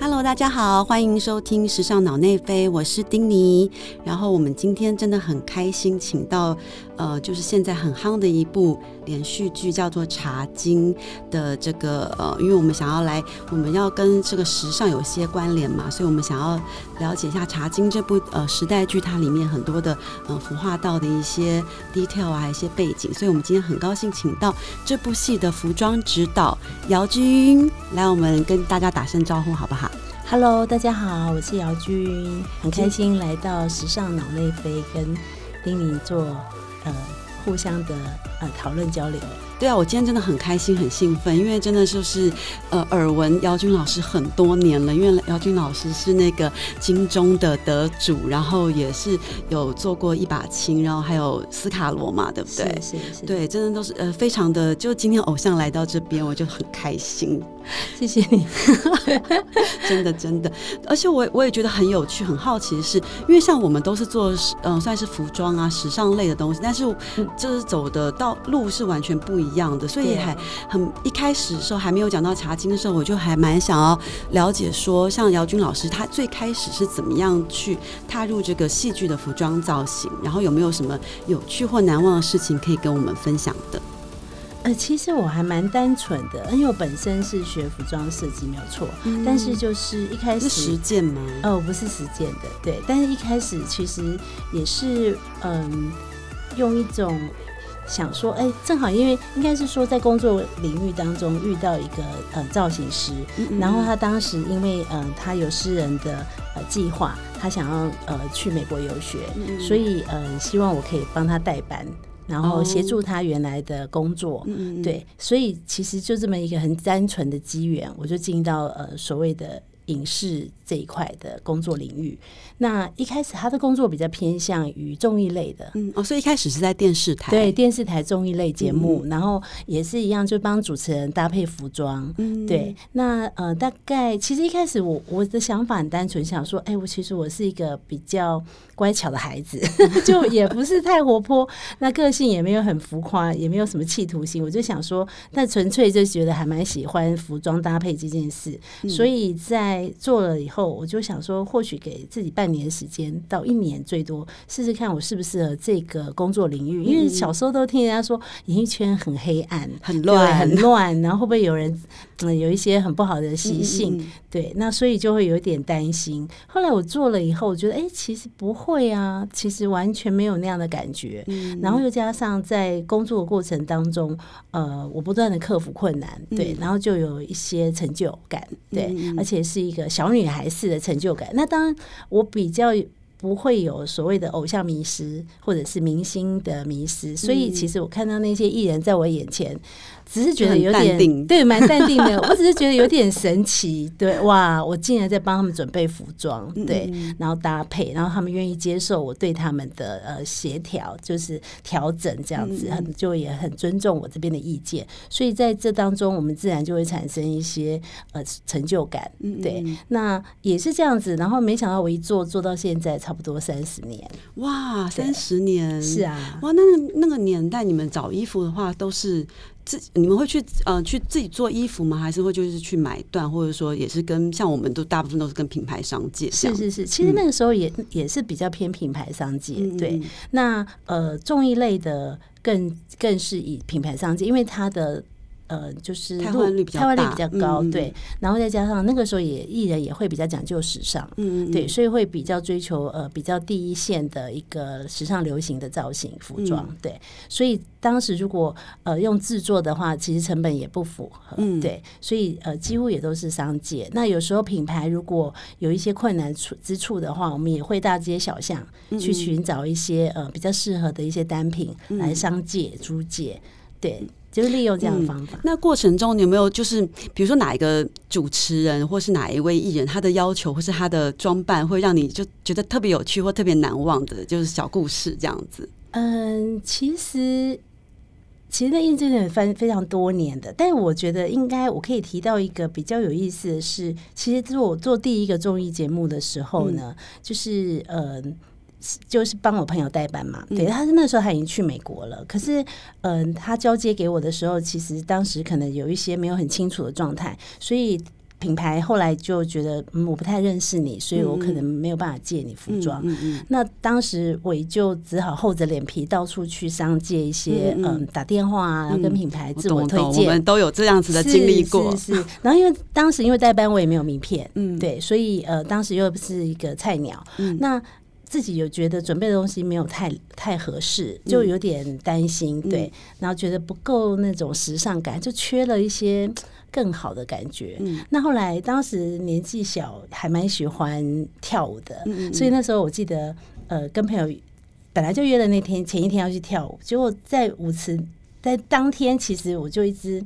Hello，大家好，欢迎收听《时尚脑内飞》，我是丁妮。然后我们今天真的很开心，请到呃，就是现在很夯的一部连续剧，叫做《茶经》的这个呃，因为我们想要来，我们要跟这个时尚有些关联嘛，所以我们想要了解一下《茶经》这部呃时代剧，它里面很多的呃服化道的一些 detail 啊，一些背景。所以我们今天很高兴请到这部戏的服装指导姚军来，我们跟大家打声招呼，好不好？Hello，大家好，我是姚军，很开心来到时尚脑内飞，跟丁宁做呃互相的呃讨论交流。对啊，我今天真的很开心、很兴奋，因为真的就是呃耳闻姚军老师很多年了，因为姚军老师是那个金钟的得主，然后也是有做过一把青，然后还有斯卡罗嘛，对不对？是是，对，真的都是呃非常的，就今天偶像来到这边，我就很开心。谢谢你，真的真的，而且我我也觉得很有趣、很好奇的是，因为像我们都是做嗯算是服装啊、时尚类的东西，但是就是走的道路是完全不一样的，所以还很一开始的时候还没有讲到茶经的时候，我就还蛮想要了解说，像姚军老师他最开始是怎么样去踏入这个戏剧的服装造型，然后有没有什么有趣或难忘的事情可以跟我们分享的？呃，其实我还蛮单纯的，因为我本身是学服装设计，没有错。但是就是一开始实践吗？哦，不是实践的，对。但是一开始其实也是嗯，用一种想说，哎，正好因为应该是说在工作领域当中遇到一个呃造型师，然后他当时因为呃他有私人的呃计划，他想要呃去美国游学，所以呃希望我可以帮他代班。然后协助他原来的工作，对，所以其实就这么一个很单纯的机缘，我就进到呃所谓的影视。这一块的工作领域，那一开始他的工作比较偏向于综艺类的，嗯哦，所以一开始是在电视台，对电视台综艺类节目，然后也是一样，就帮主持人搭配服装，嗯，对。那呃，大概其实一开始我我的想法很单纯，想说，哎，我其实我是一个比较乖巧的孩子，就也不是太活泼，那个性也没有很浮夸，也没有什么企图心，我就想说，但纯粹就觉得还蛮喜欢服装搭配这件事，所以在做了以后。后我就想说，或许给自己半年时间到一年最多，试试看我适不适合这个工作领域。因为小时候都听人家说演艺圈很黑暗、很乱、很乱，然后会不会有人嗯有一些很不好的习性？对，那所以就会有一点担心。后来我做了以后，我觉得哎，其实不会啊，其实完全没有那样的感觉。然后又加上在工作的过程当中，呃，我不断的克服困难，对，然后就有一些成就感，对，而且是一个小女孩。式的成就感，那当然我比较不会有所谓的偶像迷失，或者是明星的迷失，所以其实我看到那些艺人在我眼前。只是觉得有点对，蛮淡定的。我只是觉得有点神奇，对哇！我竟然在帮他们准备服装，对，然后搭配，然后他们愿意接受我对他们的呃协调，就是调整这样子，很就也很尊重我这边的意见。所以在这当中，我们自然就会产生一些呃成就感，对。那也是这样子，然后没想到我一做做到现在差不多三十年，哇，三十年是啊，哇，那个那个年代你们找衣服的话都是。自你们会去呃去自己做衣服吗？还是会就是去买断，或者说也是跟像我们都大部分都是跟品牌商借？是是是，其实那个时候也也是比较偏品牌商界。对，那呃综艺类的更更是以品牌商界，因为它的。呃，就是台湾率比较比较高，对，然后再加上那个时候也艺人也会比较讲究时尚，嗯，对，所以会比较追求呃比较第一线的一个时尚流行的造型服装，对，所以当时如果呃用制作的话，其实成本也不符合，嗯，对，所以呃几乎也都是商界。那有时候品牌如果有一些困难处之处的话，我们也会大街小巷去寻找一些呃比较适合的一些单品来商界租借，对。就是利用这样的方法。那过程中，你有没有就是，比如说哪一个主持人，或是哪一位艺人，他的要求或是他的装扮，会让你就觉得特别有趣或特别难忘的，就是小故事这样子？嗯，其实其实那印证了非非常多年的，但是我觉得应该我可以提到一个比较有意思的是，其实做我做第一个综艺节目的时候呢，就是嗯。就是帮我朋友代班嘛，对，他是那时候他已经去美国了，可是，嗯，他交接给我的时候，其实当时可能有一些没有很清楚的状态，所以品牌后来就觉得，嗯，我不太认识你，所以我可能没有办法借你服装。嗯。那当时我就只好厚着脸皮到处去商借一些，嗯，打电话啊，跟品牌自我推荐。我们都有这样子的经历过。是是。然后因为当时因为代班我也没有名片，嗯，对，所以呃，当时又是一个菜鸟，那自己有觉得准备的东西没有太太合适，就有点担心，对，然后觉得不够那种时尚感，就缺了一些。更好的感觉。嗯，那后来当时年纪小，还蛮喜欢跳舞的，所以那时候我记得，呃，跟朋友本来就约了那天前一天要去跳舞，结果在舞池在当天，其实我就一直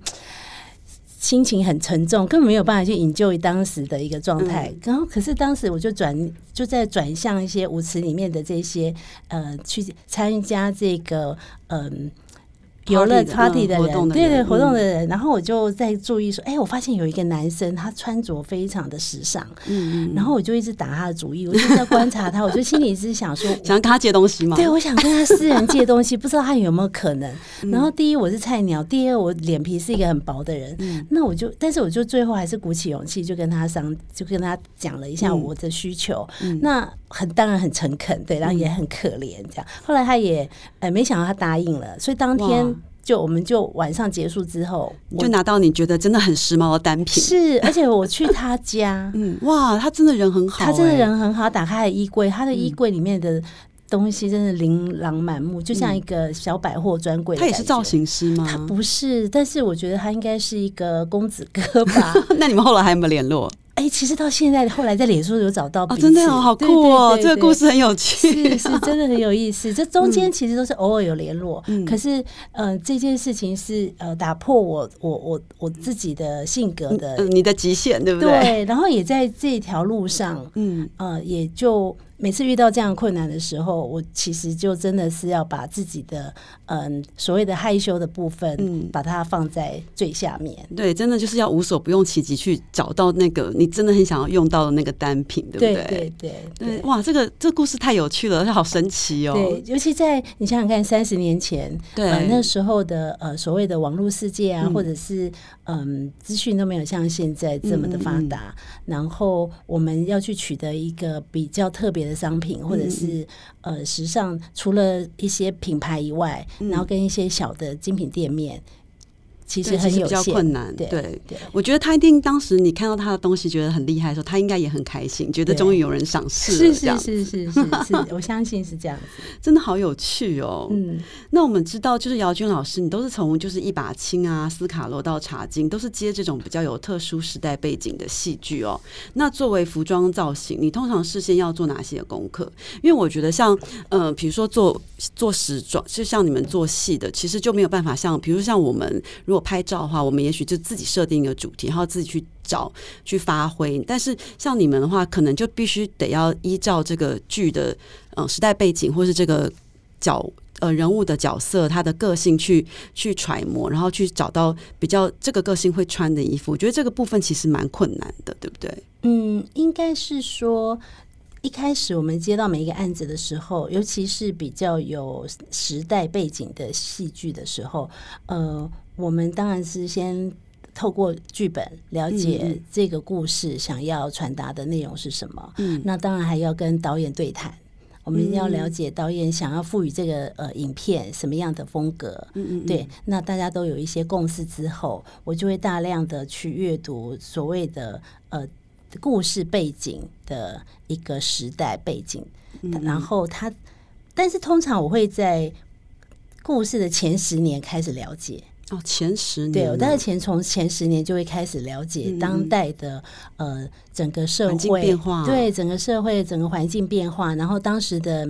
心情很沉重，根本没有办法去营救当时的一个状态。然后，可是当时我就转就在转向一些舞池里面的这些呃，去参加这个嗯。游乐 party 的人，对对，活动的人，然后我就在注意说，哎，我发现有一个男生，他穿着非常的时尚，嗯嗯，然后我就一直打他的主意，我就在观察他，我就心里是想说，想跟他借东西吗？对，我想跟他私人借东西，不知道他有没有可能。然后第一我是菜鸟，第二我脸皮是一个很薄的人，那我就，但是我就最后还是鼓起勇气，就跟他商，就跟他讲了一下我的需求，那很当然很诚恳，对，然后也很可怜这样。后来他也，呃，没想到他答应了，所以当天。就我们就晚上结束之后，就拿到你觉得真的很时髦的单品。是，而且我去他家，嗯，哇，他真的人很好，他真的人很好。打开衣柜，他的衣柜里面的东西真的琳琅满目，就像一个小百货专柜。他也是造型师吗？他不是，但是我觉得他应该是一个公子哥吧。那你们后来还有没有联络？哎，其实到现在，后来在脸书有找到，真的好酷哦！这个故事很有趣，是是，真的很有意思。这中间其实都是偶尔有联络，可是呃，这件事情是呃打破我我我我自己的性格的，你的极限，对不对？对，然后也在这条路上，嗯呃，也就。每次遇到这样困难的时候，我其实就真的是要把自己的嗯所谓的害羞的部分，嗯，把它放在最下面。对，真的就是要无所不用其极去找到那个你真的很想要用到的那个单品，对不对？对对对。哇，这个这故事太有趣了，它好神奇哦。对，尤其在你想想看，三十年前，对那时候的呃所谓的网络世界啊，或者是嗯资讯都没有像现在这么的发达，然后我们要去取得一个比较特别的。商品或者是呃时尚，除了一些品牌以外，然后跟一些小的精品店面。其实很有较困难，对，我觉得他一定当时你看到他的东西觉得很厉害的时候，他应该也很开心，觉得终于有人赏识了，是是是是是，我相信是这样子，真的好有趣哦。嗯，那我们知道，就是姚军老师，你都是从就是一把青啊、斯卡罗到茶经，都是接这种比较有特殊时代背景的戏剧哦。那作为服装造型，你通常事先要做哪些功课？因为我觉得像呃，比如说做做时装，就像你们做戏的，其实就没有办法像，比如像我们如果拍照的话，我们也许就自己设定一个主题，然后自己去找去发挥。但是像你们的话，可能就必须得要依照这个剧的呃时代背景，或是这个角呃人物的角色他的个性去去揣摩，然后去找到比较这个个性会穿的衣服。我觉得这个部分其实蛮困难的，对不对？嗯，应该是说一开始我们接到每一个案子的时候，尤其是比较有时代背景的戏剧的时候，呃。我们当然是先透过剧本了解这个故事想要传达的内容是什么。嗯，那当然还要跟导演对谈，我们要了解导演想要赋予这个呃影片什么样的风格。嗯嗯，对，那大家都有一些共识之后，我就会大量的去阅读所谓的呃故事背景的一个时代背景，然后他，但是通常我会在故事的前十年开始了解。哦，前十年，对我大概前从前十年就会开始了解当代的呃整个社会变化，对整个社会整个环境变化，然后当时的。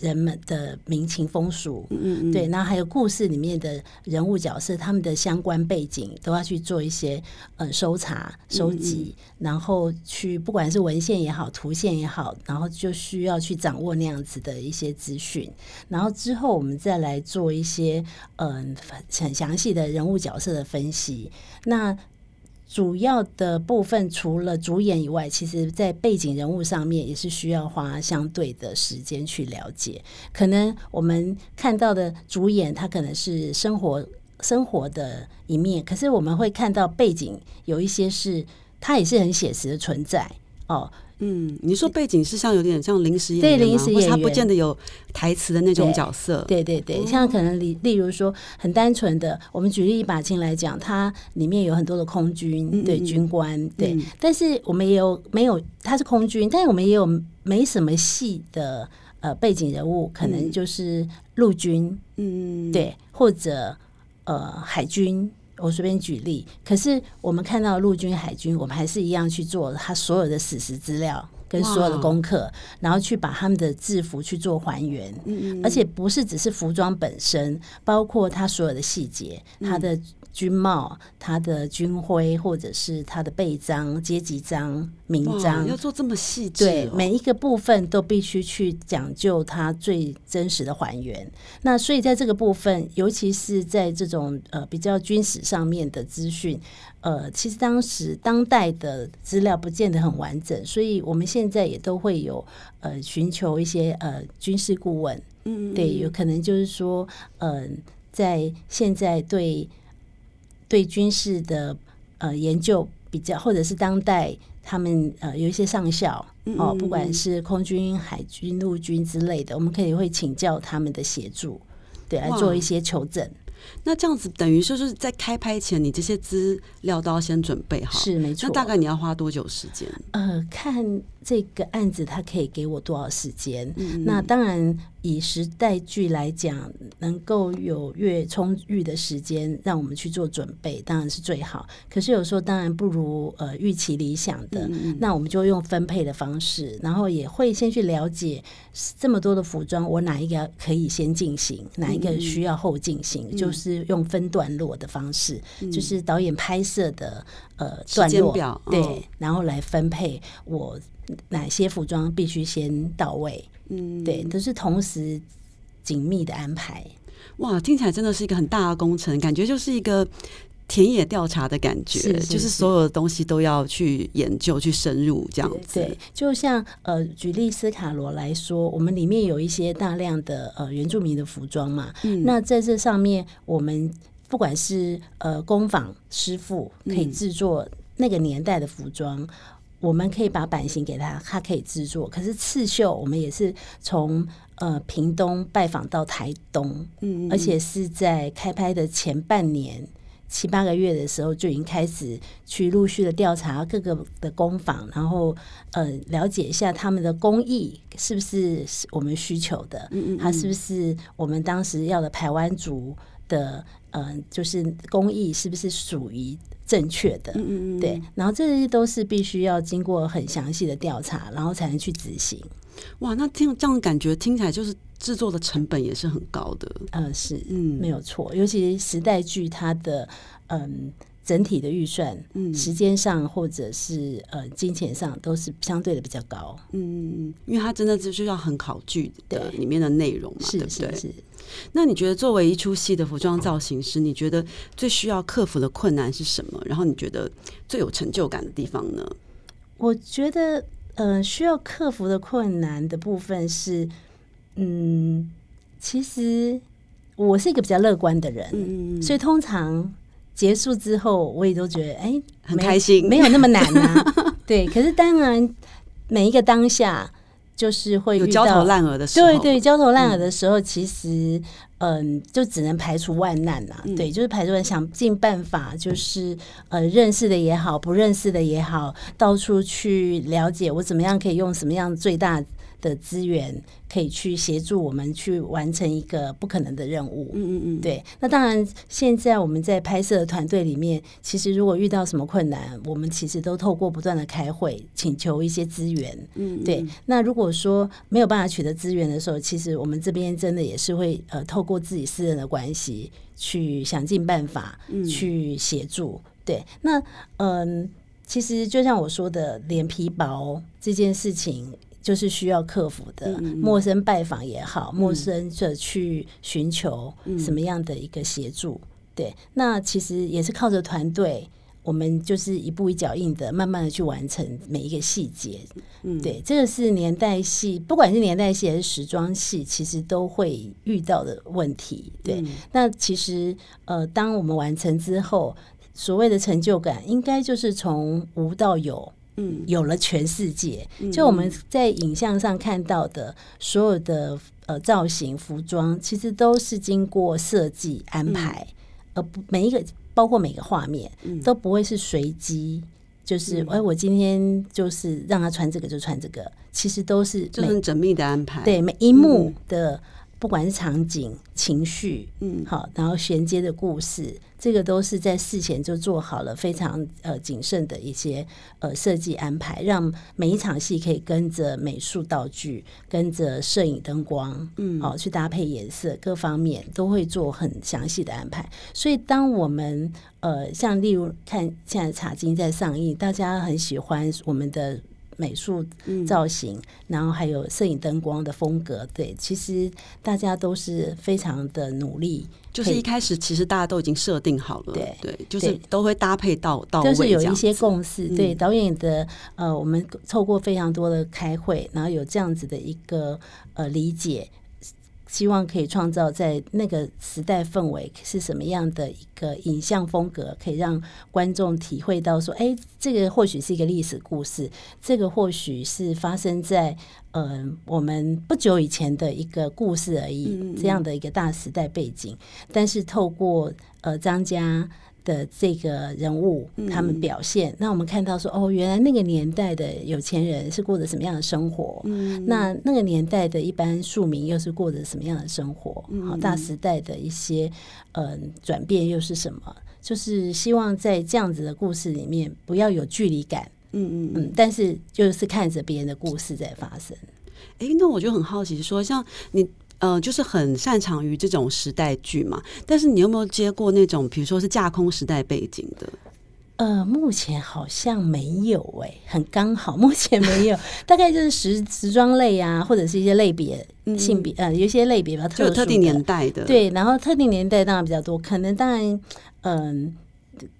人们的民情风俗，嗯嗯，对，然后还有故事里面的人物角色，他们的相关背景都要去做一些呃搜查、收集，然后去不管是文献也好、图线也好，然后就需要去掌握那样子的一些资讯，然后之后我们再来做一些嗯很详细的人物角色的分析，那。主要的部分除了主演以外，其实在背景人物上面也是需要花相对的时间去了解。可能我们看到的主演，他可能是生活生活的一面，可是我们会看到背景有一些是他也是很写实的存在哦。嗯，你说背景是像有点像临时演员对临时演员。他不见得有台词的那种角色。对对对，像可能例例如说很单纯的，我们举例一把琴来讲，它里面有很多的空军，对军官，对，但是我们也有没有他是空军，但是我们也有没什么戏的呃背景人物，可能就是陆军，嗯，对，或者呃海军。我随便举例，可是我们看到陆军、海军，我们还是一样去做他所有的史实资料跟所有的功课，然后去把他们的制服去做还原，而且不是只是服装本身，包括他所有的细节，他的。军帽、他的军徽，或者是他的背章、阶级章、名章，要做这么细致，对每一个部分都必须去讲究它最真实的还原。那所以在这个部分，尤其是在这种呃比较军史上面的资讯，呃，其实当时当代的资料不见得很完整，所以我们现在也都会有呃寻求一些呃军事顾问，嗯，对，有可能就是说，嗯，在现在对。对军事的呃研究比较，或者是当代他们呃有一些上校哦，不管是空军、海军、陆军之类的，我们可以会请教他们的协助，对，来做一些求证。那这样子等于说是在开拍前，你这些资料都要先准备好，是没错。那大概你要花多久时间？呃，看这个案子，它可以给我多少时间？那当然。以时代剧来讲，能够有越充裕的时间让我们去做准备，当然是最好。可是有时候当然不如呃预期理想的，那我们就用分配的方式，然后也会先去了解这么多的服装，我哪一个可以先进行，哪一个需要后进行，就是用分段落的方式，就是导演拍摄的呃段落表，对，然后来分配我哪些服装必须先到位。嗯，对，都是同时紧密的安排。哇，听起来真的是一个很大的工程，感觉就是一个田野调查的感觉，就是所有的东西都要去研究、去深入这样子。对，就像呃，举例斯卡罗来说，我们里面有一些大量的呃原住民的服装嘛，那在这上面，我们不管是呃工坊师傅可以制作那个年代的服装。我们可以把版型给他，他可以制作。可是刺绣，我们也是从呃屏东拜访到台东，嗯，而且是在开拍的前半年七八个月的时候，就已经开始去陆续的调查各个的工坊，然后呃了解一下他们的工艺是不是我们需求的，嗯嗯，它是不是我们当时要的台湾族的，嗯，就是工艺是不是属于。正确的，嗯嗯对，然后这些都是必须要经过很详细的调查，然后才能去执行。哇，那听这样感觉听起来就是制作的成本也是很高的。嗯，是，嗯，没有错。尤其时代剧，它的嗯整体的预算，嗯，时间上或者是呃金钱上都是相对的比较高。嗯嗯嗯，因为它真的就是要很考据的里面的内容嘛，对不对？那你觉得作为一出戏的服装造型师，你觉得最需要克服的困难是什么？然后你觉得最有成就感的地方呢？我觉得，呃，需要克服的困难的部分是，嗯，其实我是一个比较乐观的人，嗯嗯，所以通常结束之后，我也都觉得，哎，很开心，没有那么难啊。对，可是当然每一个当下。就是会有焦头烂额的时候，对对，焦头烂额的时候，其实嗯，就只能排除万难呐。对，就是排除想尽办法，就是呃，认识的也好，不认识的也好，到处去了解我怎么样可以用什么样最大。的资源可以去协助我们去完成一个不可能的任务。嗯嗯嗯，对。那当然，现在我们在拍摄的团队里面，其实如果遇到什么困难，我们其实都透过不断的开会，请求一些资源。嗯，对。那如果说没有办法取得资源的时候，其实我们这边真的也是会呃，透过自己私人的关系去想尽办法去协助。对。那嗯，其实就像我说的，脸皮薄这件事情。就是需要克服的，陌生拜访也好，陌生者去寻求什么样的一个协助？对，那其实也是靠着团队，我们就是一步一脚印的，慢慢的去完成每一个细节。嗯，对，这个是年代戏，不管是年代戏还是时装戏，其实都会遇到的问题。对，那其实呃，当我们完成之后。所谓的成就感，应该就是从无到有，嗯，有了全世界。就我们在影像上看到的所有的呃造型、服装，其实都是经过设计安排，而不每一个包括每个画面都不会是随机。就是哎，我今天就是让他穿这个就穿这个，其实都是就很缜密的安排。对每一幕的。不管是场景、情绪，嗯，好，然后衔接的故事，这个都是在事前就做好了非常呃谨慎的一些呃设计安排，让每一场戏可以跟着美术道具、跟着摄影灯光，嗯，好去搭配颜色，各方面都会做很详细的安排。所以，当我们呃像例如看现在《茶经》在上映，大家很喜欢我们的。美术造型，然后还有摄影灯光的风格，对，其实大家都是非常的努力。就是一开始，其实大家都已经设定好了，对对，就是都会搭配到到位，就是有一些共识。对导演的呃，我们透过非常多的开会，然后有这样子的一个呃理解。希望可以创造在那个时代氛围是什么样的一个影像风格，可以让观众体会到说，哎，这个或许是一个历史故事，这个或许是发生在呃我们不久以前的一个故事而已，这样的一个大时代背景。但是透过呃张家。的这个人物，他们表现，那我们看到说，哦，原来那个年代的有钱人是过着什么样的生活？那那个年代的一般庶民又是过着什么样的生活？好，大时代的一些嗯转变又是什么？就是希望在这样子的故事里面不要有距离感，嗯嗯嗯，但是就是看着别人的故事在发生。哎，那我就很好奇，说像你。呃，就是很擅长于这种时代剧嘛。但是你有没有接过那种，比如说是架空时代背景的？呃，目前好像没有哎，很刚好，目前没有。大概就是时时装类啊，或者是一些类别性别呃，有一些类别比较特特定年代的。对，然后特定年代当然比较多，可能当然嗯。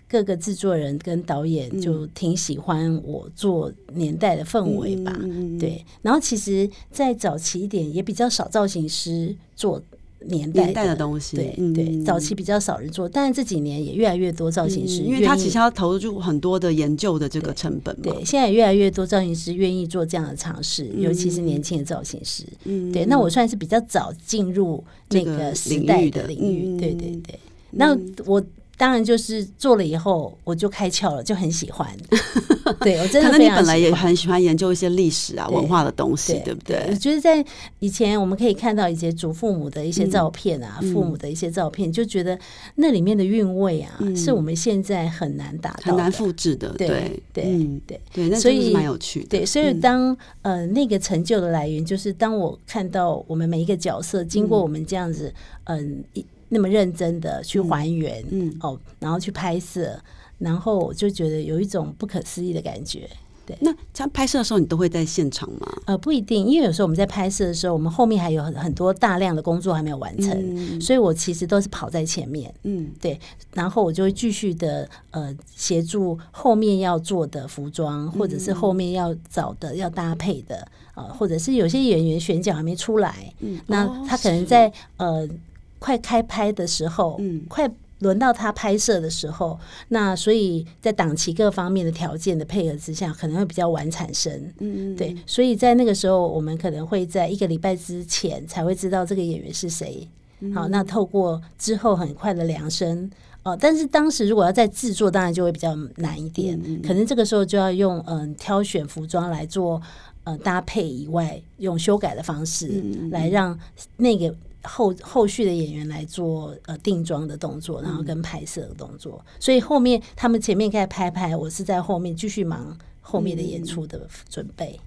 各个制作人跟导演就挺喜欢我做年代的氛围吧，对。然后其实，在早期一点也比较少造型师做年代的东西，对对。早期比较少人做，但是这几年也越来越多造型师，因为他其实要投入很多的研究的这个成本。对，现在越来越多造型师愿意做这样的尝试，尤其是年轻的造型师。嗯，对。那我算是比较早进入那个时代的领域，对对对。那我。当然，就是做了以后，我就开窍了，就很喜欢。对我真的，可能你本来也很喜欢研究一些历史啊、文化的东西，对不对？我觉得在以前，我们可以看到一些祖父母的一些照片啊，父母的一些照片，就觉得那里面的韵味啊，是我们现在很难达到、很难复制的。对对对对，所以蛮有趣的。对，所以当呃那个成就的来源，就是当我看到我们每一个角色经过我们这样子，嗯一。那么认真的去还原，嗯哦，然后去拍摄，然后我就觉得有一种不可思议的感觉。对，那在拍摄的时候，你都会在现场吗？呃，不一定，因为有时候我们在拍摄的时候，我们后面还有很很多大量的工作还没有完成，所以我其实都是跑在前面，嗯，对，然后我就会继续的呃协助后面要做的服装，或者是后面要找的要搭配的，呃，或者是有些演员选角还没出来，嗯，那他可能在呃。快开拍的时候，嗯，快轮到他拍摄的时候，那所以在档期各方面的条件的配合之下，可能会比较晚产生，嗯。嗯，对，所以在那个时候，我们可能会在一个礼拜之前才会知道这个演员是谁。好，那透过之后很快的量身，哦，但是当时如果要在制作，当然就会比较难一点，可能这个时候就要用嗯挑选服装来做呃搭配以外，用修改的方式来让那个。后后续的演员来做呃定妆的动作，然后跟拍摄的动作，所以后面他们前面开始拍拍，我是在后面继续忙后面的演出的准备。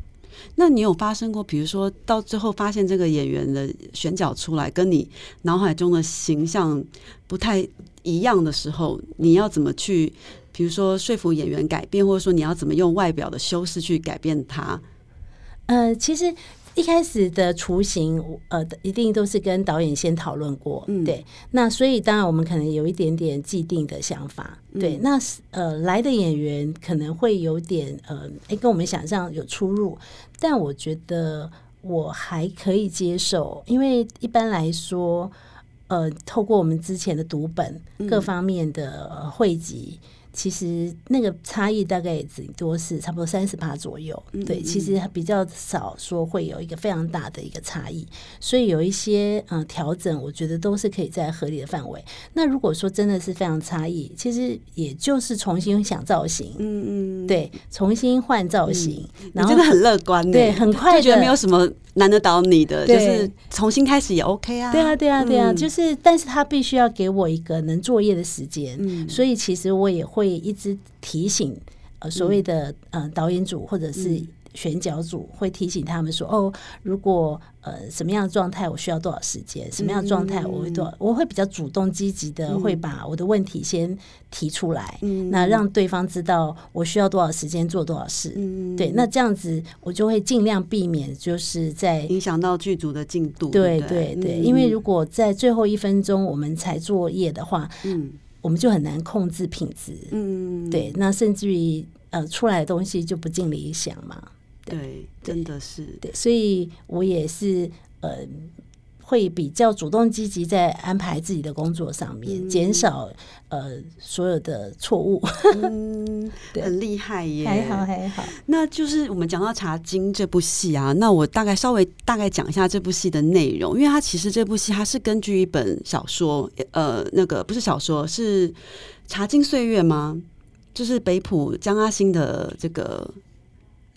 那你有发生过，比如说到最后发现这个演员的选角出来跟你脑海中的形象不太一样的时候，你要怎么去，比如说说服演员改变，或者说你要怎么用外表的修饰去改变他？呃，其实。一开始的雏形，呃，一定都是跟导演先讨论过，对。那所以当然我们可能有一点点既定的想法，对。那呃，来的演员可能会有点呃，哎，跟我们想象有出入，但我觉得我还可以接受，因为一般来说，呃，透过我们之前的读本各方面的汇集。其实那个差异大概也顶多是差不多三十趴左右。对，其实比较少说会有一个非常大的一个差异，所以有一些嗯调整，我觉得都是可以在合理的范围。那如果说真的是非常差异，其实也就是重新想造型，嗯嗯，对，重新换造型，然后真的很乐观，对，很快觉得没有什么难得倒你的，就是重新开始也 OK 啊。对啊，对啊，对啊，就是，但是他必须要给我一个能作业的时间，所以其实我也会一直提醒呃所谓的呃导演组或者是。选角组会提醒他们说：“哦，如果呃什么样的状态，我需要多少时间？什么样的状态，我会多少，我会比较主动积极的，会把我的问题先提出来，那让对方知道我需要多少时间做多少事。对，那这样子我就会尽量避免，就是在影响到剧组的进度。对对对，因为如果在最后一分钟我们才作业的话，嗯，我们就很难控制品质。嗯，对，那甚至于呃出来的东西就不尽理想嘛。”对，真的是对，所以我也是呃，会比较主动积极在安排自己的工作上面，减少呃所有的错误。嗯，很厉害耶，还好还好。那就是我们讲到《茶经》这部戏啊，那我大概稍微大概讲一下这部戏的内容，因为它其实这部戏它是根据一本小说，呃，那个不是小说，是《茶经岁月》吗？就是北浦江阿星的这个。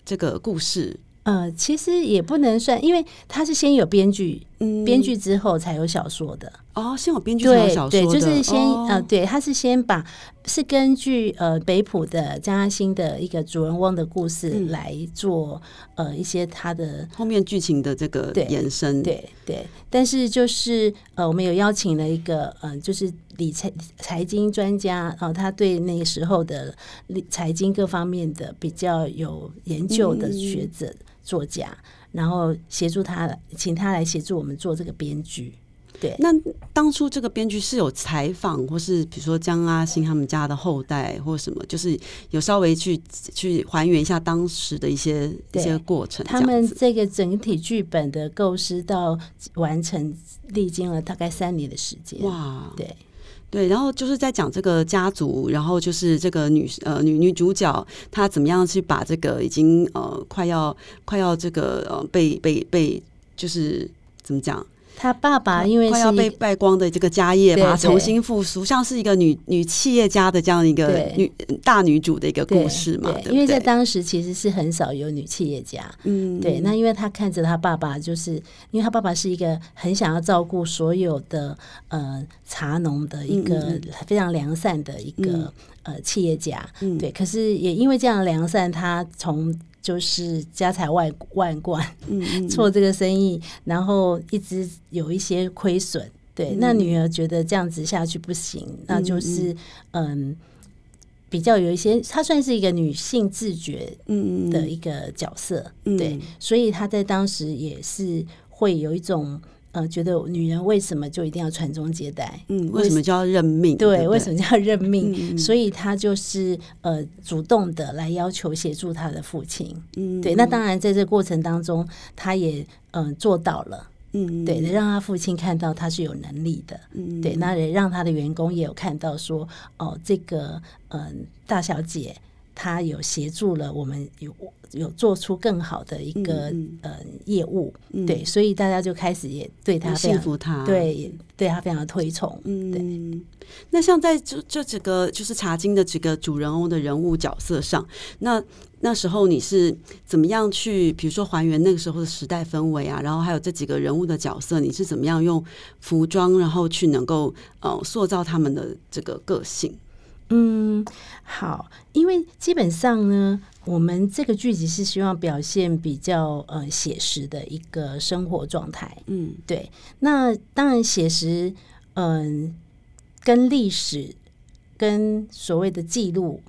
这个故事，呃，其实也不能算，因为他是先有编剧，编剧之后才有小说的。哦，先有编剧才有小说的，就是先呃，对，他是先把是根据呃北浦的张嘉欣的一个主人翁的故事来做呃一些他的后面剧情的这个延伸，对对。但是就是呃，我们有邀请了一个呃，就是理财财经专家啊，他对那个时候的理财经各方面的比较有研究的学者作家，然后协助他，请他来协助我们做这个编剧。对，那当初这个编剧是有采访，或是比如说江阿星他们家的后代，或什么，就是有稍微去去还原一下当时的一些一些过程。他们这个整体剧本的构思到完成，历经了大概三年的时间。哇，对对，然后就是在讲这个家族，然后就是这个女呃女女主角她怎么样去把这个已经呃快要快要这个呃被被被就是怎么讲？他爸爸因为快要被败光的这个家业，把它重新复苏，像是一个女女企业家的这样一个女大女主的一个故事嘛。因为在当时其实是很少有女企业家，嗯，对。那因为他看着他爸爸，就是因为他爸爸是一个很想要照顾所有的呃茶农的一个非常良善的一个呃企业家，对。可是也因为这样良善，他从就是家财万万贯，做这个生意，然后一直有一些亏损。对，那女儿觉得这样子下去不行，那就是嗯，比较有一些，她算是一个女性自觉的一个角色，对，所以她在当时也是会有一种。呃，觉得女人为什么就一定要传宗接代？嗯，为什么就要认命？对，为什么叫认命？所以她就是呃，主动的来要求协助她的父亲。嗯，对。那当然，在这过程当中，她也嗯做到了。嗯，对，让她父亲看到她是有能力的。嗯，对，那也让她的员工也有看到说，哦，这个嗯大小姐。他有协助了我们，有有做出更好的一个呃业务，对，所以大家就开始也对他信服他，对，对他非常的推崇。嗯，对。那像在这这几个就是茶经的几个主人翁的人物角色上，那那时候你是怎么样去，比如说还原那个时候的时代氛围啊？然后还有这几个人物的角色，你是怎么样用服装，然后去能够呃塑造他们的这个个性？嗯，好，因为基本上呢，我们这个剧集是希望表现比较呃写实的一个生活状态。嗯，对。那当然，写实嗯，跟历史跟所谓的记录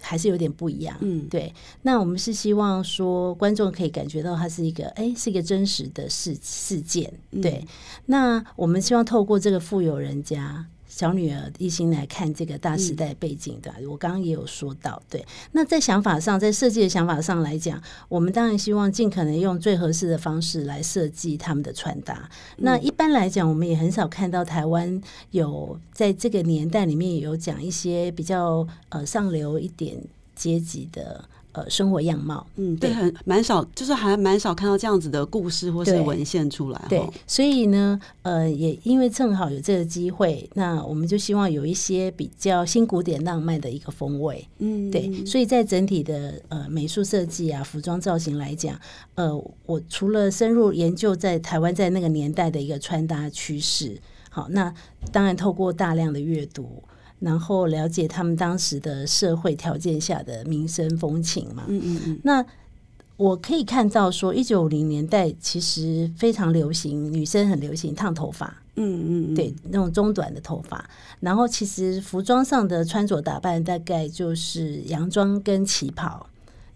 还是有点不一样。嗯，对。那我们是希望说，观众可以感觉到它是一个哎，是一个真实的事事件。对。那我们希望透过这个富有人家。小女儿一心来看这个大时代背景的，我刚刚也有说到，对。那在想法上，在设计的想法上来讲，我们当然希望尽可能用最合适的方式来设计他们的穿搭。那一般来讲，我们也很少看到台湾有在这个年代里面有讲一些比较呃上流一点阶级的。呃，生活样貌，嗯，对，很蛮少，就是还蛮少看到这样子的故事或是文献出来。对，所以呢，呃，也因为正好有这个机会，那我们就希望有一些比较新古典浪漫的一个风味。嗯，对，所以在整体的呃美术设计啊、服装造型来讲，呃，我除了深入研究在台湾在那个年代的一个穿搭趋势，好，那当然透过大量的阅读。然后了解他们当时的社会条件下的民生风情嘛。嗯嗯嗯。那我可以看到说，一九五零年代其实非常流行，女生很流行烫头发。嗯嗯。对，那种中短的头发。然后其实服装上的穿着打扮大概就是洋装跟旗袍。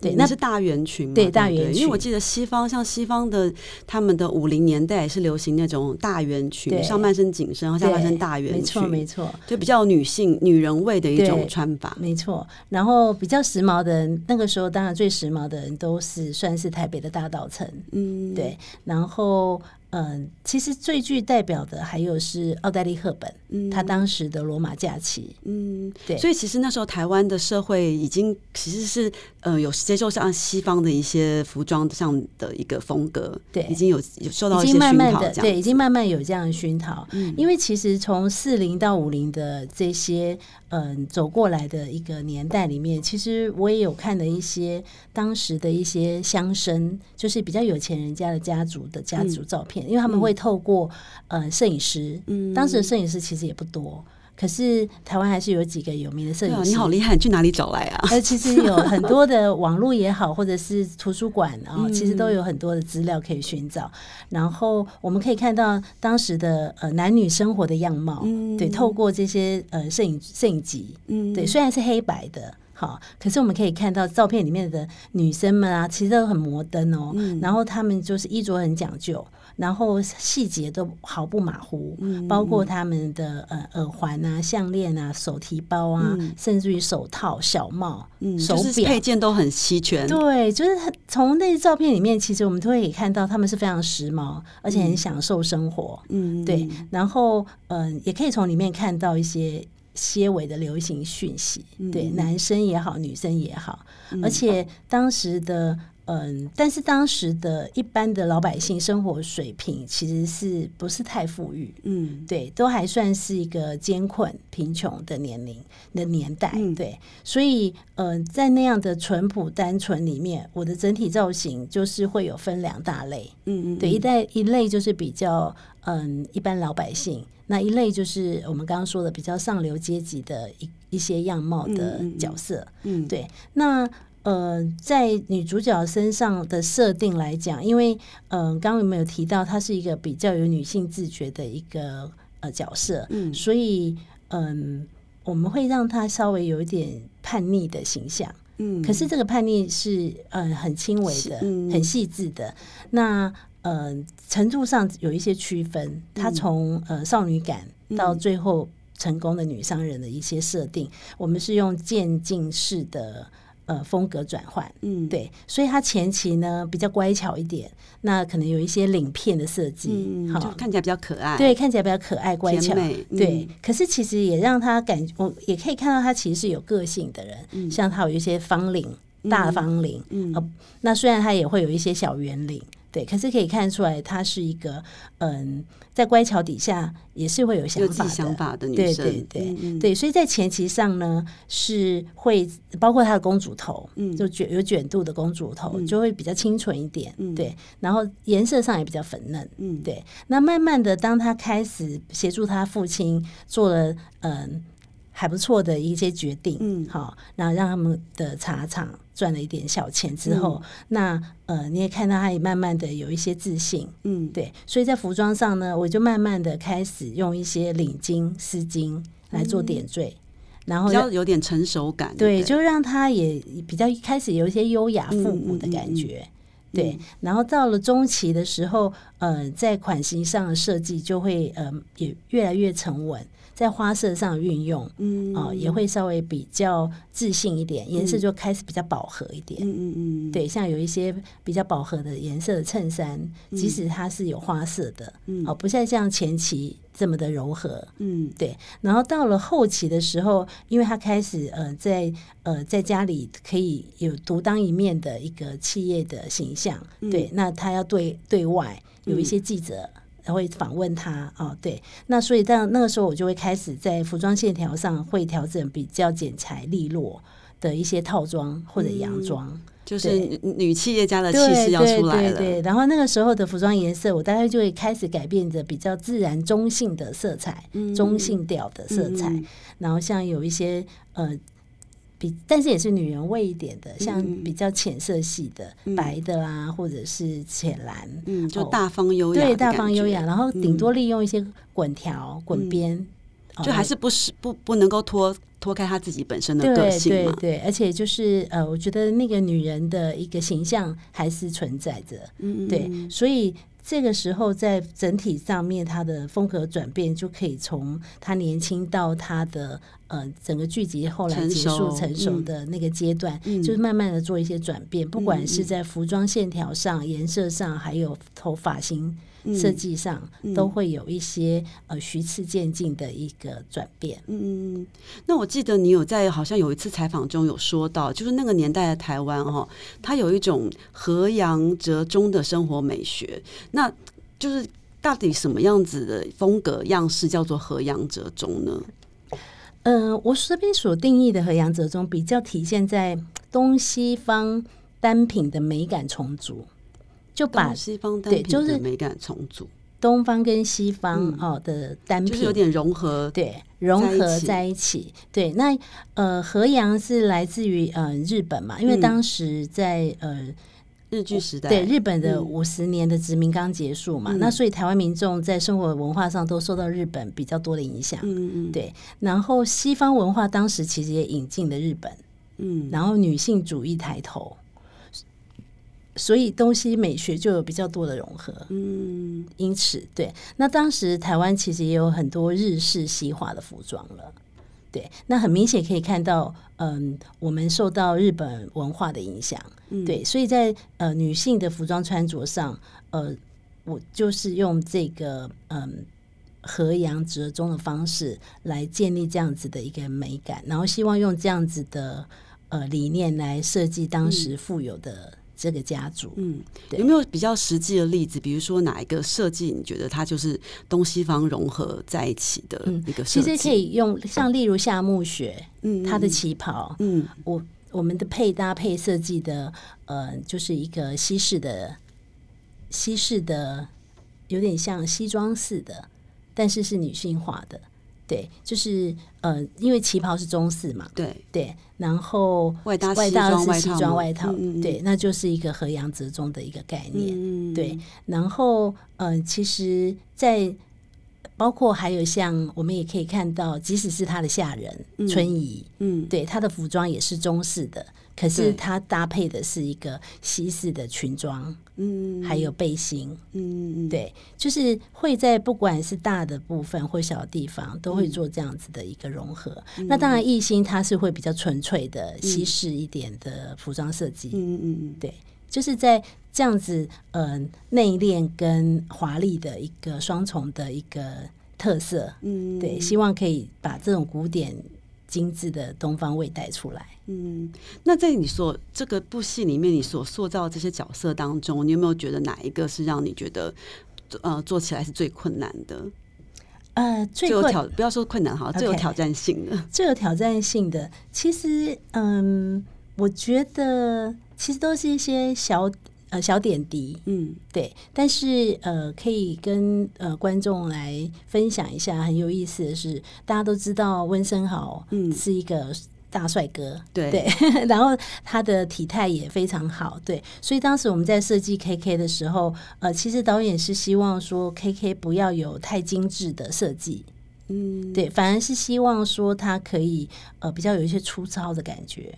对，那是大圆裙，对大圆裙。因为我记得西方，像西方的他们的五零年代是流行那种大圆裙，上半身紧身，然后下半身大圆裙，没错没错，就比较女性女人味的一种穿法，没错。然后比较时髦的人，那个时候当然最时髦的人都是算是台北的大道城，嗯，对。然后。嗯，其实最具代表的还有是奥黛丽·赫本，嗯，她当时的《罗马假期》，嗯，对，所以其实那时候台湾的社会已经其实是呃有接受像西方的一些服装上的一个风格，对，已经有有受到一些熏陶，对，已经慢慢有这样的熏陶。嗯，因为其实从四零到五零的这些嗯走过来的一个年代里面，其实我也有看的一些当时的一些乡绅，就是比较有钱人家的家族的家族照片。因为他们会透过呃摄影师，嗯，当时的摄影师其实也不多，可是台湾还是有几个有名的摄影师。你好厉害，你去哪里找来啊？呃，其实有很多的网络也好，或者是图书馆啊，其实都有很多的资料可以寻找。然后我们可以看到当时的呃男女生活的样貌，对，透过这些呃摄影摄影集，嗯，对，虽然是黑白的。好，可是我们可以看到照片里面的女生们啊，其实都很摩登哦。然后她们就是衣着很讲究，然后细节都毫不马虎，包括他们的呃耳环啊、项链啊、手提包啊，甚至于手套、小帽、手表配件都很齐全。对，就是从那些照片里面，其实我们都可以看到他们是非常时髦，而且很享受生活。嗯，对。然后嗯，也可以从里面看到一些。些微的流行讯息，对男生也好，女生也好，而且当时的嗯，但是当时的一般的老百姓生活水平其实是不是太富裕？嗯，对，都还算是一个艰困贫穷的年龄的年代，对，所以嗯，在那样的淳朴单纯里面，我的整体造型就是会有分两大类，嗯嗯，对，一代一类就是比较嗯一般老百姓。那一类就是我们刚刚说的比较上流阶级的一一些样貌的角色，嗯，对。那呃，在女主角身上的设定来讲，因为嗯，刚刚有没有提到她是一个比较有女性自觉的一个呃角色，嗯，所以嗯，我们会让她稍微有一点叛逆的形象，嗯，可是这个叛逆是呃很轻微的，很细致的，那。呃，程度上有一些区分，他从呃少女感到最后成功的女商人的一些设定，我们是用渐进式的呃风格转换，嗯，对，所以他前期呢比较乖巧一点，那可能有一些领片的设计，好看起来比较可爱，对，看起来比较可爱乖巧，对，可是其实也让他感，我也可以看到他其实是有个性的人，像他有一些方领大方领，嗯，那虽然他也会有一些小圆领。对，可是可以看出来，她是一个嗯，在乖巧底下也是会有想法、想法的女生。对对对对，所以在前期上呢，是会包括她的公主头，嗯，就卷有卷度的公主头，就会比较清纯一点。嗯，对，然后颜色上也比较粉嫩。嗯，对。那慢慢的，当她开始协助她父亲做了嗯。还不错的一些决定，嗯，好，然后让他们的茶厂赚了一点小钱之后，那呃，你也看到他也慢慢的有一些自信，嗯，对，所以在服装上呢，我就慢慢的开始用一些领巾、丝巾来做点缀，然后比较有点成熟感，对，就让他也比较开始有一些优雅复古的感觉。对，然后到了中期的时候，呃，在款型上的设计就会呃也越来越沉稳。在花色上运用，嗯，哦，也会稍微比较自信一点，颜色就开始比较饱和一点，嗯嗯嗯，对，像有一些比较饱和的颜色的衬衫，即使它是有花色的，嗯，哦，不再像前期这么的柔和，嗯，对。然后到了后期的时候，因为他开始呃在呃在家里可以有独当一面的一个企业的形象，对，那他要对对外有一些记者。会访问他哦，对，那所以到那个时候，我就会开始在服装线条上会调整比较剪裁利落的一些套装或者洋装，就是女企业家的气势要出来了。对，然后那个时候的服装颜色，我大概就会开始改变着比较自然中性的色彩，中性调的色彩，然后像有一些呃。比但是也是女人味一点的，像比较浅色系的白的啦，或者是浅蓝，嗯，就大方优雅，对，大方优雅。然后顶多利用一些滚条、滚边，就还是不是不不能够脱脱开她自己本身的个性对对，而且就是呃，我觉得那个女人的一个形象还是存在着，嗯，对，所以。这个时候，在整体上面，他的风格转变就可以从他年轻到他的呃整个剧集后来结束成熟的那个阶段，就是慢慢的做一些转变，不管是在服装线条上、颜色上，还有头发型。设计上都会有一些呃徐次渐进的一个转变。嗯，那我记得你有在好像有一次采访中有说到，就是那个年代的台湾哦，它有一种和洋折中的生活美学。那就是到底什么样子的风格样式叫做和洋折中呢？嗯，我这边所定义的和洋折中，比较体现在东西方单品的美感重组。就把西方对，就是美感重组，东方跟西方哦的单品，就是有点融合，对，融合在一起。对，那呃，和洋是来自于呃日本嘛，因为当时在呃日据时代，对日本的五十年的殖民刚结束嘛，那所以台湾民众在生活文化上都受到日本比较多的影响。嗯嗯，对。然后西方文化当时其实也引进了日本，嗯，然后女性主义抬头。所以东西美学就有比较多的融合，嗯，因此对，那当时台湾其实也有很多日式西化的服装了，对，那很明显可以看到，嗯，我们受到日本文化的影响，对，所以在呃女性的服装穿着上，呃，我就是用这个嗯和洋折中的方式来建立这样子的一个美感，然后希望用这样子的呃理念来设计当时富有的。这个家族，嗯，有没有比较实际的例子？比如说哪一个设计，你觉得它就是东西方融合在一起的一个设计？其实可以用像例如夏目雪，嗯，她的旗袍，嗯，我我们的配搭配设计的，呃，就是一个西式的西式的，有点像西装似的，但是是女性化的。对，就是呃，因为旗袍是中式嘛，对对，然后外搭外搭是西装外套，对，那就是一个和洋折中的一个概念，对。然后呃，其实，在包括还有像我们也可以看到，即使是他的下人春怡，嗯，对，他的服装也是中式的。可是它搭配的是一个西式的裙装，嗯，还有背心，嗯，对，就是会在不管是大的部分或小地方，都会做这样子的一个融合。那当然，艺兴它是会比较纯粹的西式一点的服装设计，嗯嗯嗯，对，就是在这样子，嗯，内敛跟华丽的一个双重的一个特色，嗯，对，希望可以把这种古典。精致的东方味带出来。嗯，那在你所这个部戏里面，你所塑造这些角色当中，你有没有觉得哪一个是让你觉得呃做起来是最困难的？呃，最有挑不要说困难哈，最有挑战性的，最有挑战性的，其实嗯，我觉得其实都是一些小。呃，小点滴，嗯，对，但是呃，可以跟呃观众来分享一下，很有意思的是，大家都知道温升豪，嗯，是一个大帅哥，对。对，然后他的体态也非常好，对，所以当时我们在设计 K K 的时候，呃，其实导演是希望说 K K 不要有太精致的设计，嗯，对，反而是希望说他可以呃比较有一些粗糙的感觉。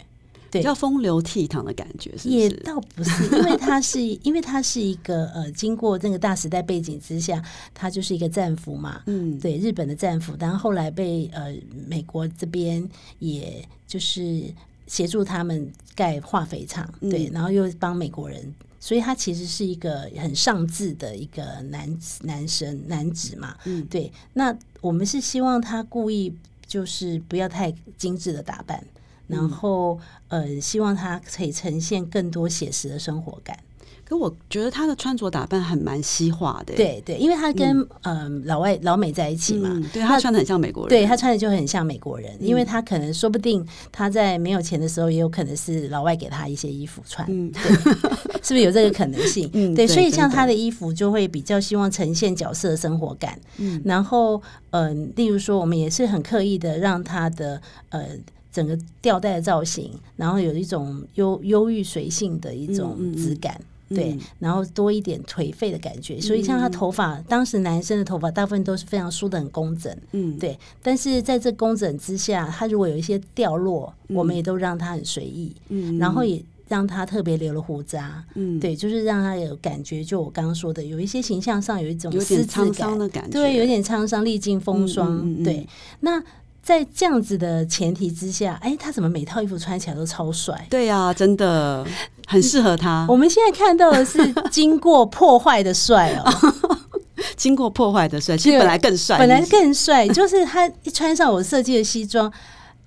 对。比较风流倜傥的感觉，是不也？倒不是，因为他是 因为他是一个呃，经过那个大时代背景之下，他就是一个战俘嘛，嗯，对日本的战俘，然后后来被呃美国这边也就是协助他们盖化肥厂，嗯。对，然后又帮美国人，所以他其实是一个很上智的一个男男生男子嘛，嗯。对。那我们是希望他故意就是不要太精致的打扮，然嗯后呃，希望他可以呈现更多写实的生活感。可我觉得他的穿着打扮很蛮西化的，，对对，因为他跟呃老外老美在一起嘛，嗯，对他穿的很像美国人，对他穿的就很像美国人，因为他可能说不定他在没有钱的时候，也有可能是老外给他一些衣服穿，嗯对，是不是有这个可能性？对，嗯对所以像他的衣服就会比较希望呈现角色的生活感，嗯然后嗯、呃例如说我们也是很刻意的让他的呃。整个吊带的造型，然后有一种忧忧郁随性的一种嗯嗯嗯。质感，对嗯，然后多一点颓废的感觉。所以像他头发，当时男生的头发大部分都是非常梳的很工整，嗯，对，但是在这工整之下，他如果有一些掉落，我们也都让他很随意，嗯，然后也让他特别留了胡渣，嗯，对，就是让他有感觉，就我刚刚说的，有一些形象上有一种有点沧桑，的感觉，对，有点沧桑，历尽风霜，对。那在这样子的前提之下，哎，他怎么每套衣服穿起来都超帅？对呀，真的很适合他。我们现在看到的是经过破坏的帅哦，经过破坏的帅，其实本来更帅，本来更帅，就是他一穿上我设计的西装，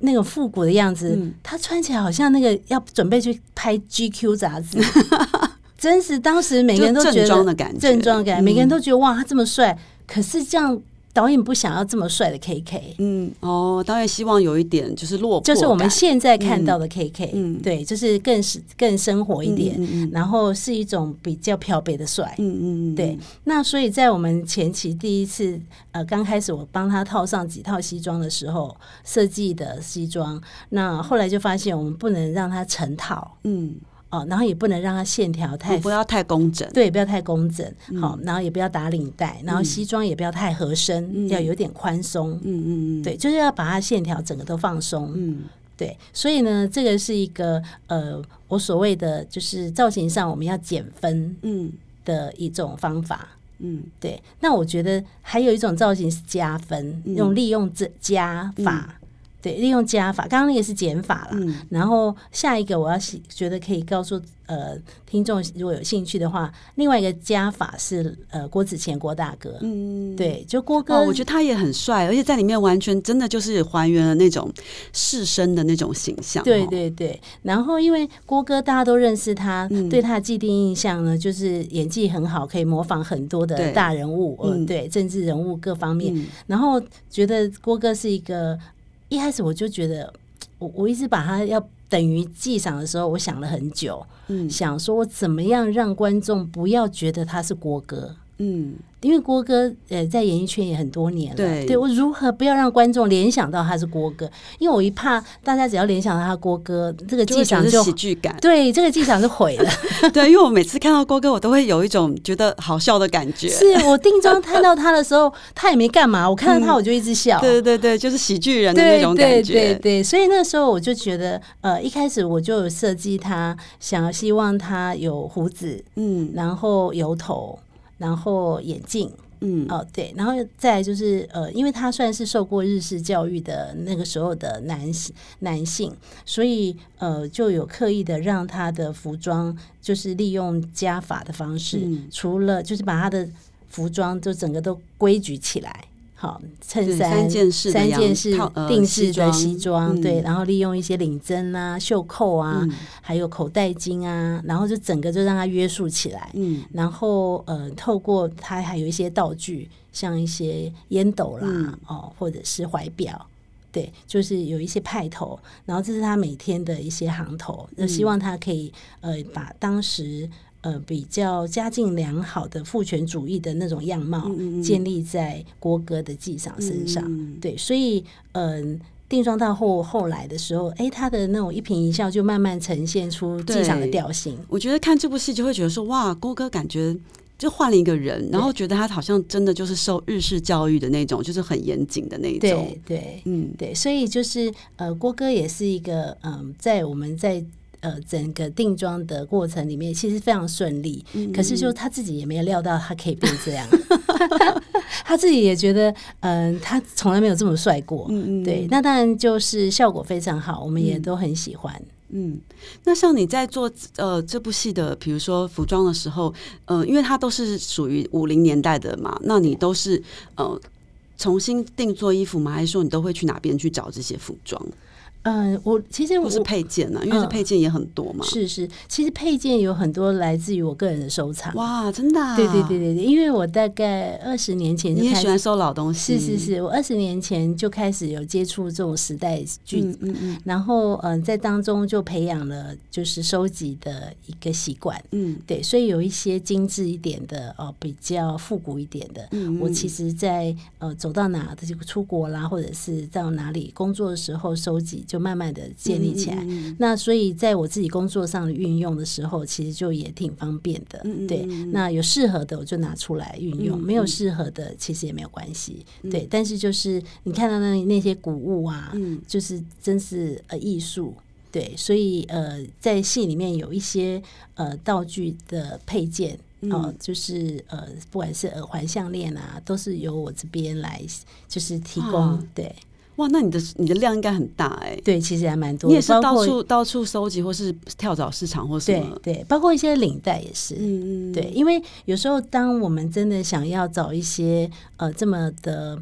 那个复古的样子，嗯他穿起来好像那个要准备去拍 GQ 杂志。真是当时每个人都觉得装的感觉正装的感每个人都觉得哇，他这么帅。可是这样，导演不想要这么帅的 KK，嗯哦，导演希望有一点就是落魄，就是我们现在看到的 KK，嗯。对，就是更是更生活一点，嗯嗯嗯然后是一种比较漂白的帅，嗯嗯嗯，对，那所以在我们前期第一次呃刚开始我帮他套上几套西装的时候设计的西装，那后来就发现我们不能让他成套。嗯，哦，然后也不能让它线条太不要太工整，对，不要太工整，嗯。好，然后也不要打领带，然后西装也不要太合身，要有点宽松，嗯嗯嗯，对，就是要把它线条整个都放松，嗯。对，所以呢，这个是一个呃，我所谓的就是造型上我们要减分嗯。的一种方法。嗯。对，那我觉得还有一种造型是加分，嗯。用利用这加法，对，利用加法。刚刚那个是减法啦，嗯。然后下一个我要喜觉得可以告诉呃听众，如果有兴趣的话，另外一个加法是呃郭子乾郭大哥，嗯，对，就郭哥，哦，我觉得他也很帅，而且在里面完全真的就是还原了那种士绅的那种形象，对哦，对对，然后因为郭哥大家都认识他，嗯。对他的既定印象呢，就是演技很好，可以模仿很多的大人物，呃，嗯。对政治人物各方面。嗯。然后觉得郭哥是一个，一开始我就觉得，我我一直把它要等于记赏的时候，我想了很久，嗯想说我怎么样让观众不要觉得它是国歌。嗯因为郭哥呃在演艺圈也很多年了，对我如何不要让观众联想到他是郭哥？因为我一怕大家只要联想到他郭哥，这个就会觉得剧场就是喜剧感，对这个剧场就毁了。对，因为我每次看到郭哥，我都会有一种觉得好笑的感觉，是我定妆看到他的时候，他也没干嘛，我看到他我就一直笑。对对对，就是喜剧人的那对种感对觉，对对，所以那时候我就觉得，呃，一开始我就有设计他，想要希望他有胡子，嗯然后油头，然后眼镜，嗯哦，对，然后再就是呃，因为他算是受过日式教育的那个时候的男性男性，所以呃，就有刻意的让他的服装就是利用加法的方式，嗯除了就是把他的服装就整个都规矩起来。好，衬衫三件式三件式定制的西装对，然后利用一些领针啊、袖扣啊，嗯还有口袋巾啊，然后就整个就让它约束起来。嗯然后呃，透过它还有一些道具，像一些烟斗啦，嗯哦，或者是怀表，对，就是有一些派头，然后这是他每天的一些行头，就希望他可以呃把当时。呃，比较家境良好的父权主义的那种样貌，建立在郭哥的纪赏身上。嗯对，所以嗯、定妆到后后来的时候，哎，他的那种一颦一笑就慢慢呈现出纪赏的对调性。我觉得看这部戏就会觉得说，哇，郭哥感觉就换了一个人，然后觉得他好像真的就是受日式教育的那种，就是很严谨的那种。对对，嗯，对，所以就是呃，郭哥也是一个嗯，在我们在。呃，整个定妆的过程里面其实非常顺利，可是就他自己也没有料到他可以变这样 他自己也觉得，嗯，他从来没有这么帅过，嗯嗯，对，那当然就是效果非常好，我们也都很喜欢，嗯，那像你在做呃这部戏的，比如说服装的时候，呃，因为它都是属于五零年代的嘛，那你都是呃重新定做衣服吗？还是说你都会去哪边去找这些服装？嗯，我其实我是配件呢，因为是配件也很多嘛。是是，其实配件有很多来自于我个人的收藏。哇，真的？对对对对对，因为我大概二十年前就你也喜欢收老东西。是是是，我二十年前就开始有接触这种时代剧，嗯嗯，然后嗯，在当中就培养了就是收集的一个习惯。嗯，对，所以有一些精致一点的哦，比较复古一点的，嗯，我其实，在呃走到哪，这个出国啦，或者是到哪里工作的时候收集。就慢慢的建立起来，那所以在我自己工作上运用的时候，其实就也挺方便的。对，那有适合的我就拿出来运用，没有适合的其实也没有关系。对，但是就是你看到那那些古物啊，就是真是呃艺术。对，所以呃在戏里面有一些呃道具的配件哦，就是呃不管是耳环、项链啊，都是由我这边来就是提供。对。哇，那你的你的量应该很大哎。对，其实还蛮多。你也是到处到处收集，或是跳蚤市场，或什么？对对，包括一些领带也是。嗯嗯。对，因为有时候当我们真的想要找一些呃这么的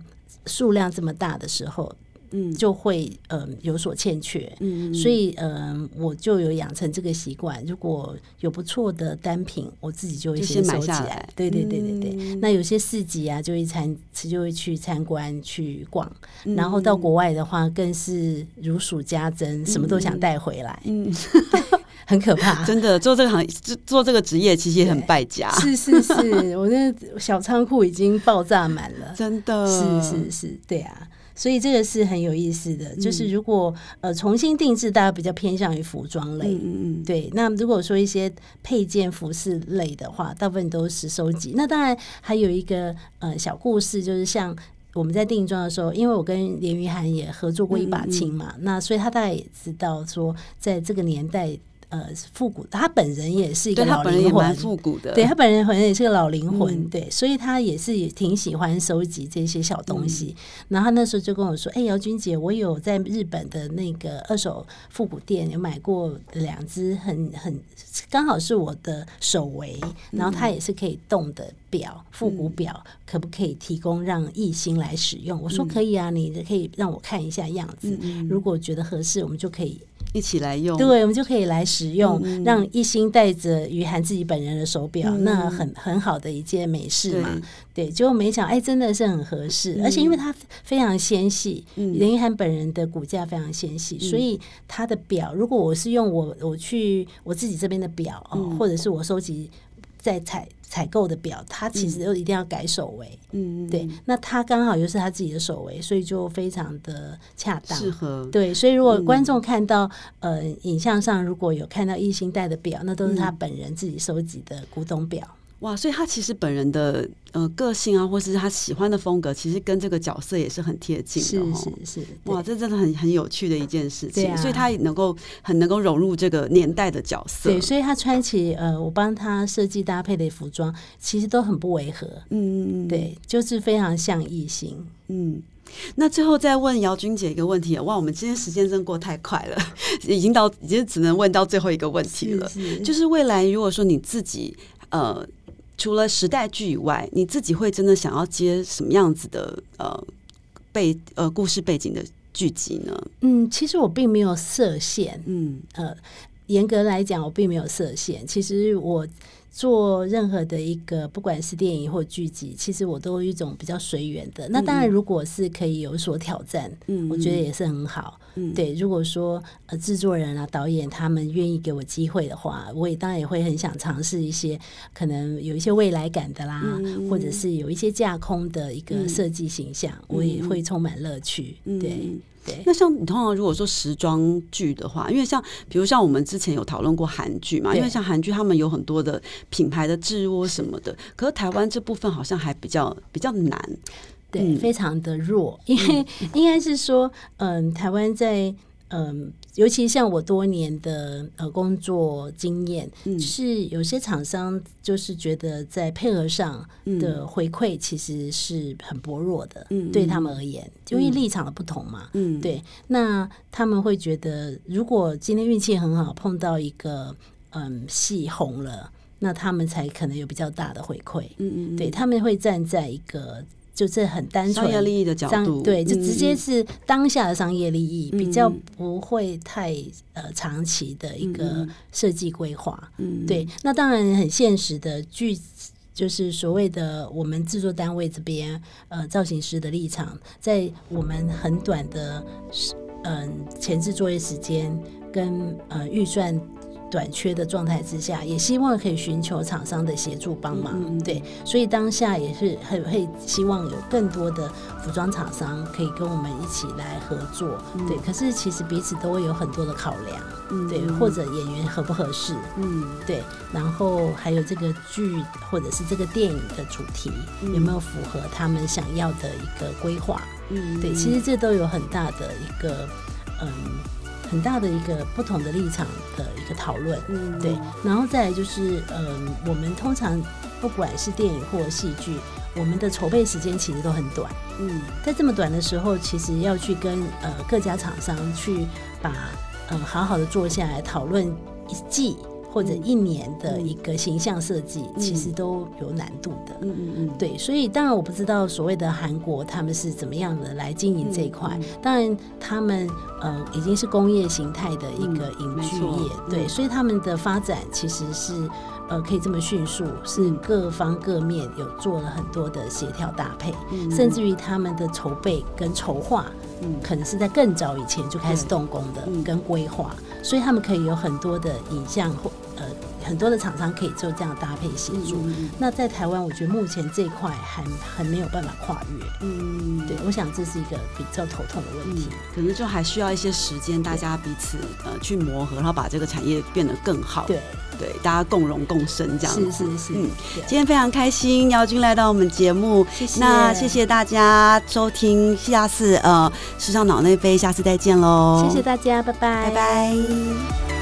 数量这么大的时候。嗯，就会嗯有所欠缺，嗯，所以嗯我就有养成这个习惯，如果有不错的单品，我自己就会先买下来。对对对对对，那有些市集啊，就会参就会去参观去逛，然后到国外的话，更是如数家珍，什么都想带回来，嗯，很可怕。真的做这个行做做这个职业，其实也很败家。是是是，我那小仓库已经爆炸满了，真的。是是是，对啊。所以这个是很有意思的，就是如果呃重新定制，大家比较偏向于服装类，嗯嗯对。那如果说一些配件服饰类的话，大部分都是收集。那当然还有一个呃小故事，就是像我们在定妆的时候，因为我跟连于涵也合作过一把琴嘛，那所以他大概也知道说，在这个年代。呃，复古，他本人也是一个老灵魂，复古的，对他本人好像也是个老灵魂，对，所以他也是也挺喜欢收集这些小东西。然后他那时候就跟我说：“哎，姚君姐，我有在日本的那个二手复古店有买过两只很很刚好是我的手围，然后它也是可以动的表，复古表，可不可以提供让艺兴来使用？”我说：“可以啊，你可以让我看一下样子，如果觉得合适，我们就可以。”一起来用，对，我们就可以来使用，让一心带着于涵自己本人的手表，那很很好的一件美事嘛。对，结果没想，哎，真的是很合适，而且因为它非常纤细，林于涵本人的骨架非常纤细，所以他的表，如果我是用我我去我自己这边的表，或者是我收集在采。采购的表，他其实又一定要改手围，嗯，对，那他刚好又是他自己的手围，所以就非常的恰当，适合。对，所以如果观众看到呃影像上如果有看到艺兴戴的表，那都是他本人自己收集的古董表。哇，所以他其实本人的呃个性啊，或是他喜欢的风格，其实跟这个角色也是很贴近的。是是是，哇，这真的很很有趣的一件事情。所以他能够很能够融入这个年代的角色。对，所以他穿起呃，我帮他设计搭配的服装，其实都很不违和。嗯嗯嗯，对，就是非常像异性。嗯，那最后再问姚君姐一个问题哇，我们今天时间真过太快了，已经到已经只能问到最后一个问题了，就是未来如果说你自己呃。除了时代剧以外，你自己会真的想要接什么样子的呃背呃故事背景的剧集呢？嗯，其实我并没有设限。嗯呃，严格来讲，我并没有设限。其实我。做任何的一个，不管是电影或剧集，其实我都有一种比较随缘的。那当然，如果是可以有所挑战，嗯，我觉得也是很好。嗯，对，如果说呃制作人啊、导演他们愿意给我机会的话，我也当然也会很想尝试一些可能有一些未来感的啦，或者是有一些架空的一个设计形象，我也会充满乐趣。对。对，那像你通常如果说时装剧的话，因为像比如像我们之前有讨论过韩剧嘛，因为像韩剧他们有很多的品牌的制窝什么的，可是台湾这部分好像还比较比较难，对，非常的弱，因为应该是说，嗯，台湾在。嗯，尤其像我多年的呃工作经验，是有些厂商就是觉得在配合上的回馈其实是很薄弱的，对他们而言，因为立场的不同嘛。嗯，对，那他们会觉得，如果今天运气很好，碰到一个嗯戏红了，那他们才可能有比较大的回馈。嗯嗯，对他们会站在一个。就是很单纯商业利益的角度，对，就直接是当下的商业利益，比较不会太呃长期的一个设计规划。嗯，对。那当然很现实的，据就是所谓的我们制作单位这边呃造型师的立场，在我们很短的嗯前置作业时间跟呃预算。短缺的状态之下，也希望可以寻求厂商的协助帮忙，对，所以当下也是很会希望有更多的服装厂商可以跟我们一起来合作，对。可是其实彼此都会有很多的考量，对，或者演员合不合适，嗯，对，然后还有这个剧或者是这个电影的主题有没有符合他们想要的一个规划，嗯，对，其实这都有很大的一个嗯。很大的一个不同的立场的一个讨论，嗯，对，然后再来就是，嗯，我们通常不管是电影或戏剧，我们的筹备时间其实都很短，嗯，在这么短的时候，其实要去跟呃各家厂商去把嗯好好的坐下来讨论一季。或者一年的一个形象设计，其实都有难度的。嗯嗯嗯，对，所以当然我不知道所谓的韩国他们是怎么样的来经营这一块。当然，他们呃已经是工业形态的一个影剧业，对，所以他们的发展其实是呃可以这么迅速，是各方各面有做了很多的协调搭配，甚至于他们的筹备跟筹划，嗯，可能是在更早以前就开始动工的，跟规划。所以他们可以有很多的影像或呃很多的厂商可以做这样搭配协助。那在台湾，我觉得目前这一块还还没有办法跨越。嗯，对，我想这是一个比较头痛的问题，可能就还需要一些时间，大家彼此呃去磨合，然后把这个产业变得更好。对对，大家共荣共生这样。是是是。嗯，今天非常开心，姚军来到我们节目，谢谢。那谢谢大家收听，下次呃时尚脑内飞，下次再见喽。谢谢大家，拜拜，拜拜。